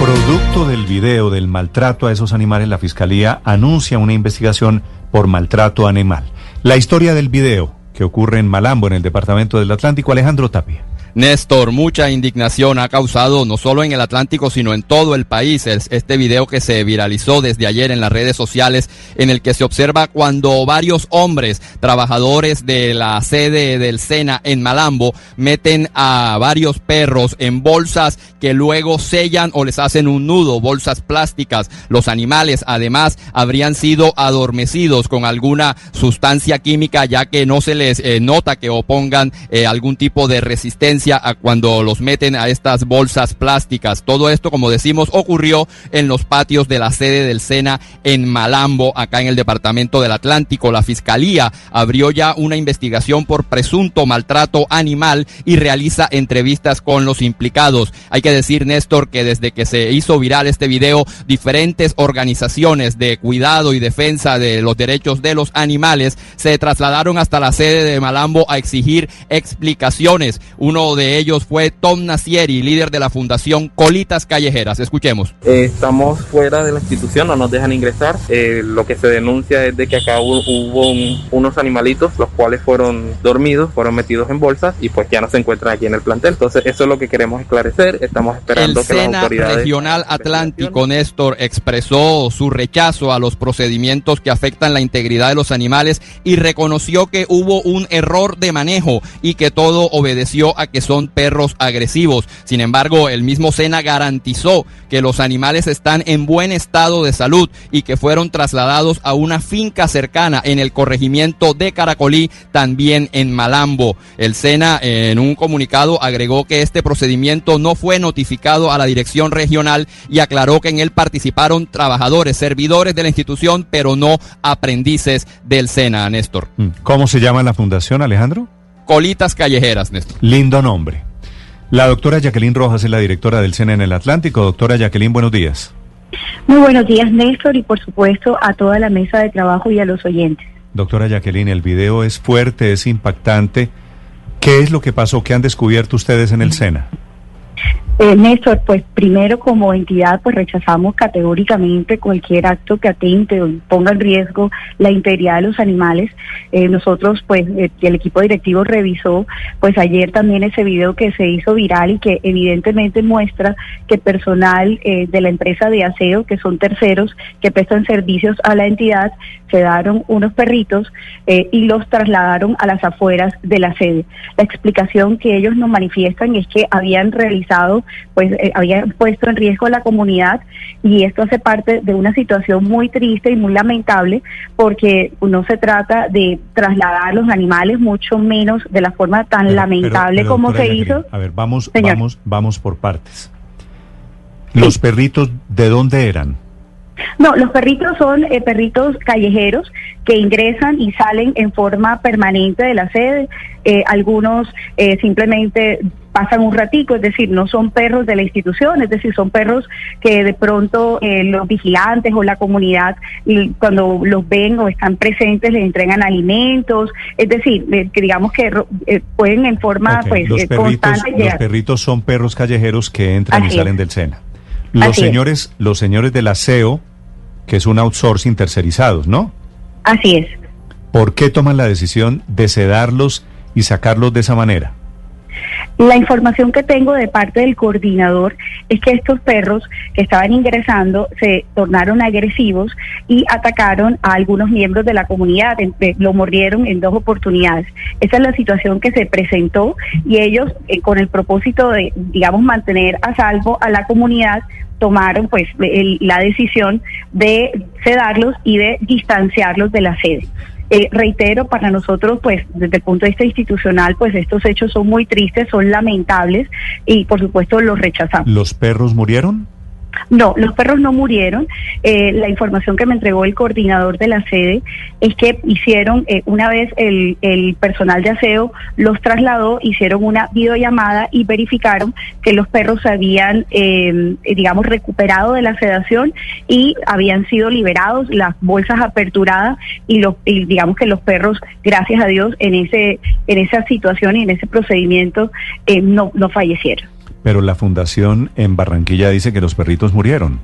Producto del video del maltrato a esos animales, la Fiscalía anuncia una investigación por maltrato animal. La historia del video que ocurre en Malambo, en el departamento del Atlántico, Alejandro Tapia. Néstor, mucha indignación ha causado no solo en el Atlántico, sino en todo el país este video que se viralizó desde ayer en las redes sociales, en el que se observa cuando varios hombres, trabajadores de la sede del SENA en Malambo, meten a varios perros en bolsas que luego sellan o les hacen un nudo, bolsas plásticas. Los animales, además, habrían sido adormecidos con alguna sustancia química, ya que no se les eh, nota que opongan eh, algún tipo de resistencia cuando los meten a estas bolsas plásticas. Todo esto, como decimos, ocurrió en los patios de la sede del SENA en Malambo, acá en el departamento del Atlántico. La fiscalía abrió ya una investigación por presunto maltrato animal y realiza entrevistas con los implicados. Hay que decir, Néstor, que desde que se hizo viral este video, diferentes organizaciones de cuidado y defensa de los derechos de los animales se trasladaron hasta la sede de Malambo a exigir explicaciones. Uno de ellos fue Tom Nacieri, líder de la Fundación Colitas Callejeras. Escuchemos. Eh, estamos fuera de la institución, no nos dejan ingresar. Eh, lo que se denuncia es de que acá hubo, hubo un, unos animalitos, los cuales fueron dormidos, fueron metidos en bolsas y pues ya no se encuentran aquí en el plantel. Entonces eso es lo que queremos esclarecer. Estamos esperando el que Sena las autoridades... Regional Atlántico, Néstor, expresó su rechazo a los procedimientos que afectan la integridad de los animales y reconoció que hubo un error de manejo y que todo obedeció a que son perros agresivos. Sin embargo, el mismo Sena garantizó que los animales están en buen estado de salud y que fueron trasladados a una finca cercana en el corregimiento de Caracolí, también en Malambo. El Sena en un comunicado agregó que este procedimiento no fue notificado a la dirección regional y aclaró que en él participaron trabajadores, servidores de la institución, pero no aprendices del Sena, Néstor. ¿Cómo se llama la fundación, Alejandro? Colitas Callejeras, Néstor. Lindo nombre. La doctora Jacqueline Rojas es la directora del SENA en el Atlántico. Doctora Jacqueline, buenos días. Muy buenos días, Néstor, y por supuesto a toda la mesa de trabajo y a los oyentes. Doctora Jacqueline, el video es fuerte, es impactante. ¿Qué es lo que pasó? ¿Qué han descubierto ustedes en el SENA? Eh, Néstor, pues primero como entidad pues rechazamos categóricamente cualquier acto que atente o ponga en riesgo la integridad de los animales. Eh, nosotros pues eh, el equipo directivo revisó pues ayer también ese video que se hizo viral y que evidentemente muestra que personal eh, de la empresa de aseo, que son terceros que prestan servicios a la entidad, se daron unos perritos y los trasladaron a las afueras de la sede. La explicación que ellos nos manifiestan es que habían realizado pues eh, habían puesto en riesgo la comunidad y esto hace parte de una situación muy triste y muy lamentable porque no se trata de trasladar los animales, mucho menos de la forma tan Pero- lamentable pero, pero, como se hizo. A ver, vamos, Señor. vamos, vamos por partes. Los perritos, ¿de dónde eran? No, los perritos son eh, perritos callejeros que ingresan y salen en forma permanente de la sede. Eh, algunos eh, simplemente pasan un ratico, es decir, no son perros de la institución, es decir, son perros que de pronto eh, los vigilantes o la comunidad cuando los ven o están presentes les entregan alimentos, es decir, eh, que digamos que eh, pueden en forma pues los, eh, perritos, constante los perritos son perros callejeros que entran y salen es. del SENA. Los Así es. señores, los señores del aseo, que es un outsourcing tercerizados, ¿no? Así es. ¿Por qué toman la decisión de sedarlos y sacarlos de esa manera? La información que tengo de parte del coordinador es que estos perros que estaban ingresando se tornaron agresivos y atacaron a algunos miembros de la comunidad, eh, lo mordieron en dos oportunidades. Esa es la situación que se presentó y ellos, eh, con el propósito de, digamos, mantener a salvo a la comunidad, tomaron pues el- la decisión de sedarlos y de distanciarlos de la sede. Eh, reitero, para nosotros, pues, desde el punto de vista institucional, pues estos hechos son muy tristes, son lamentables y, por supuesto, los rechazamos. ¿Los perros murieron? No, los perros no murieron. Eh, la información que me entregó el coordinador de la sede es que hicieron, eh, una vez el, el, personal de aseo los trasladó, hicieron una videollamada y verificaron que los perros se habían, eh, digamos, recuperado de la sedación y habían sido liberados, las bolsas aperturadas y, los, y digamos que los perros, gracias a Dios, en, ese, en esa situación y en ese procedimiento no, no fallecieron. Pero la fundación en Barranquilla dice que los perritos murieron.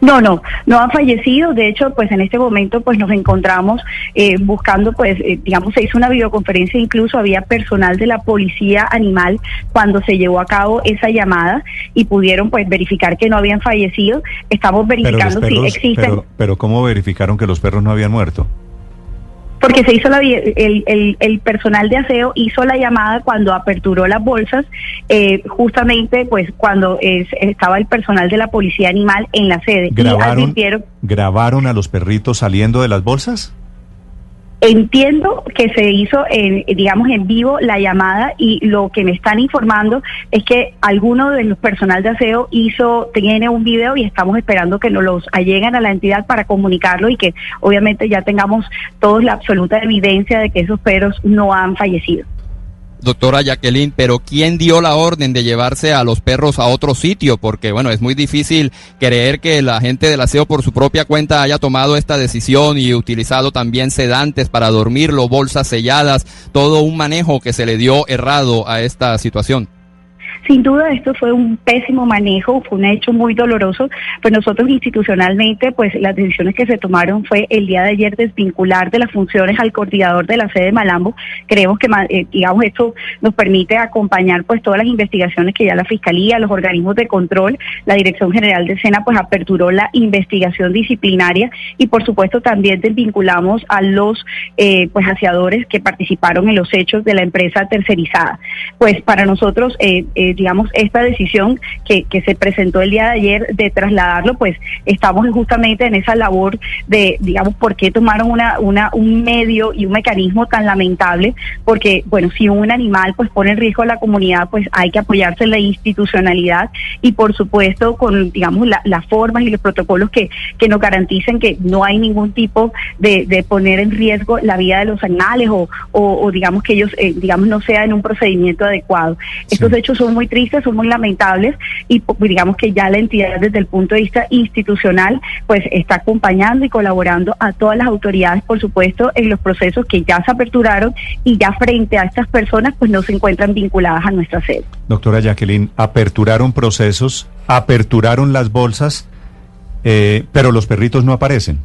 No, no, no han fallecido. De hecho, pues en este momento, pues nos encontramos eh, buscando, pues, eh, digamos, se hizo una videoconferencia, incluso había personal de la policía animal cuando se llevó a cabo esa llamada y pudieron, pues, verificar que no habían fallecido. Estamos verificando si existen. Pero, pero, ¿cómo verificaron que los perros no habían muerto? Porque se hizo la, el, el, personal de aseo hizo la llamada cuando aperturó las bolsas, eh, justamente pues cuando estaba el personal de la policía animal en la sede. ¿Grabaron, ¿Grabaron a los perritos saliendo de las bolsas? Entiendo que se hizo, en, digamos, en vivo la llamada y lo que me están informando es que alguno de los personal de aseo hizo, tiene un video y estamos esperando que nos los alleguen a la entidad para comunicarlo y que obviamente ya tengamos todos la absoluta evidencia de que esos perros no han fallecido doctora Jacqueline, pero ¿quién dio la orden de llevarse a los perros a otro sitio? Porque, bueno, es muy difícil creer que la gente del aseo por su propia cuenta haya tomado esta decisión y utilizado también sedantes para dormirlo, bolsas selladas, todo un manejo que se le dio errado a esta situación. Sin duda esto fue un pésimo manejo, fue un hecho muy doloroso, pues nosotros institucionalmente, pues las decisiones que se tomaron fue el día de ayer desvincular de las funciones al coordinador de la sede de Malambo. Creemos que, eh, digamos, esto nos permite acompañar pues todas las investigaciones que ya la Fiscalía, los organismos de control, la Dirección General de Sena pues aperturó la investigación disciplinaria y por supuesto también desvinculamos a los eh, pues aseadores que participaron en los hechos de la empresa tercerizada. Pues para nosotros eh, eh digamos, esta decisión que, que se presentó el día de ayer de trasladarlo, pues estamos justamente en esa labor de, digamos, por qué tomaron una, una, un medio y un mecanismo tan lamentable, porque, bueno, si un animal pues pone en riesgo a la comunidad, pues hay que apoyarse en la institucionalidad y, por supuesto, con, digamos, las formas y los protocolos que, que nos garanticen que no hay ningún tipo de, de poner en riesgo la vida de los animales o, o, digamos, que ellos, eh, digamos, no sea en un procedimiento adecuado. Estos hechos son muy tristes, son muy lamentables y pues, digamos que ya la entidad desde el punto de vista institucional pues está acompañando y colaborando a todas las autoridades, por supuesto, en los procesos que ya se aperturaron y ya frente a estas personas pues no se encuentran vinculadas a nuestra sede. Doctora Jacqueline, aperturaron procesos, aperturaron las bolsas, eh, pero los perritos no aparecen.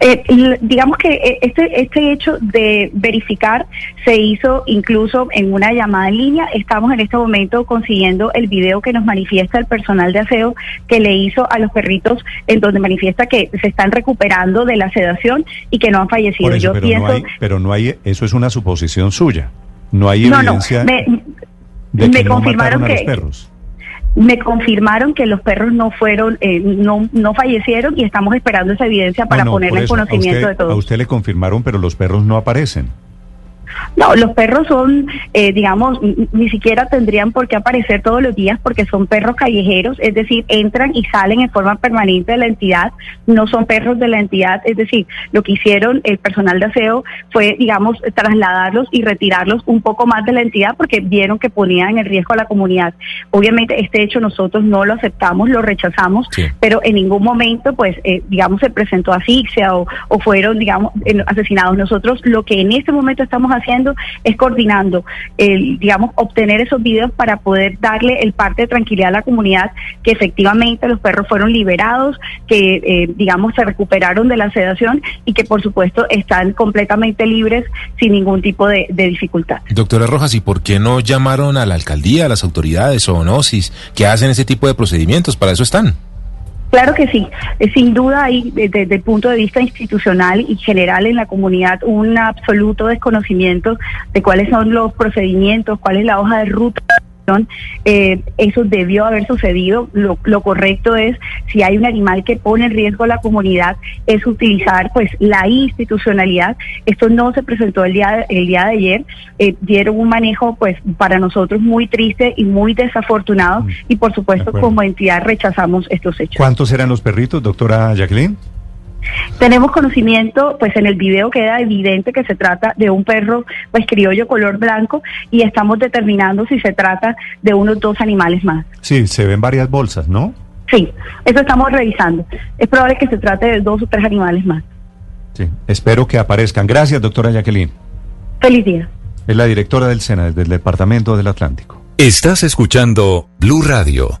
Eh, digamos que eh, este, este hecho de verificar se hizo incluso en una llamada en línea. Estamos en este momento consiguiendo el video que nos manifiesta el personal de aseo que le hizo a los perritos, en donde manifiesta que se están recuperando de la sedación y que no han fallecido. Yo pero, no hay, pero no hay, eso es una suposición suya. No hay evidencia no, me, de que me confirmaron no que, a los perros me confirmaron que los perros no fueron, eh, no, no fallecieron y estamos esperando esa evidencia para ponerle en conocimiento de todo. A usted le confirmaron, pero los perros no aparecen. No, los perros son, eh, digamos, ni siquiera tendrían por qué aparecer todos los días porque son perros callejeros, es decir, entran y salen en forma permanente de la entidad, no son perros de la entidad, es decir, lo que hicieron el personal de aseo fue, digamos, trasladarlos y retirarlos un poco más de la entidad porque vieron que ponían en riesgo a la comunidad. Obviamente este hecho nosotros no lo aceptamos, lo rechazamos, pero en ningún momento, pues, eh, digamos, se presentó asfixia o, o fueron, digamos, asesinados. Nosotros lo que en este momento estamos haciendo haciendo es coordinando, el, digamos, obtener esos videos para poder darle el parte de tranquilidad a la comunidad que efectivamente los perros fueron liberados, que, eh, digamos, se recuperaron de la sedación y que, por supuesto, están completamente libres sin ningún tipo de, dificultad. Doctora Rojas, ¿y por qué no llamaron a la alcaldía, a las autoridades o ONOSIS que hacen ese tipo de procedimientos? Para eso están. Claro que sí, eh, sin duda hay desde, el punto de vista institucional y general en la comunidad un absoluto desconocimiento de cuáles son los procedimientos, cuál es la hoja de ruta eh, eso debió haber sucedido. Lo, lo correcto es, si hay un animal que pone en riesgo a la comunidad, es utilizar pues la institucionalidad. Esto no se presentó el día, el día de ayer. Eh, dieron un manejo pues para nosotros muy triste y muy desafortunado y por supuesto como entidad rechazamos estos hechos. ¿Cuántos eran los perritos, doctora Jacqueline? Tenemos conocimiento, pues en el video queda evidente que se trata de un perro pues criollo color blanco y estamos determinando si se trata de unos dos animales más. Sí, se ven varias bolsas, ¿no? Sí, eso estamos revisando. Es probable que se trate de dos o tres animales más. Sí, espero que aparezcan. Gracias, doctora Jacqueline. Feliz día. Es la directora del SENA, del Departamento del Atlántico. Estás escuchando Blue Radio.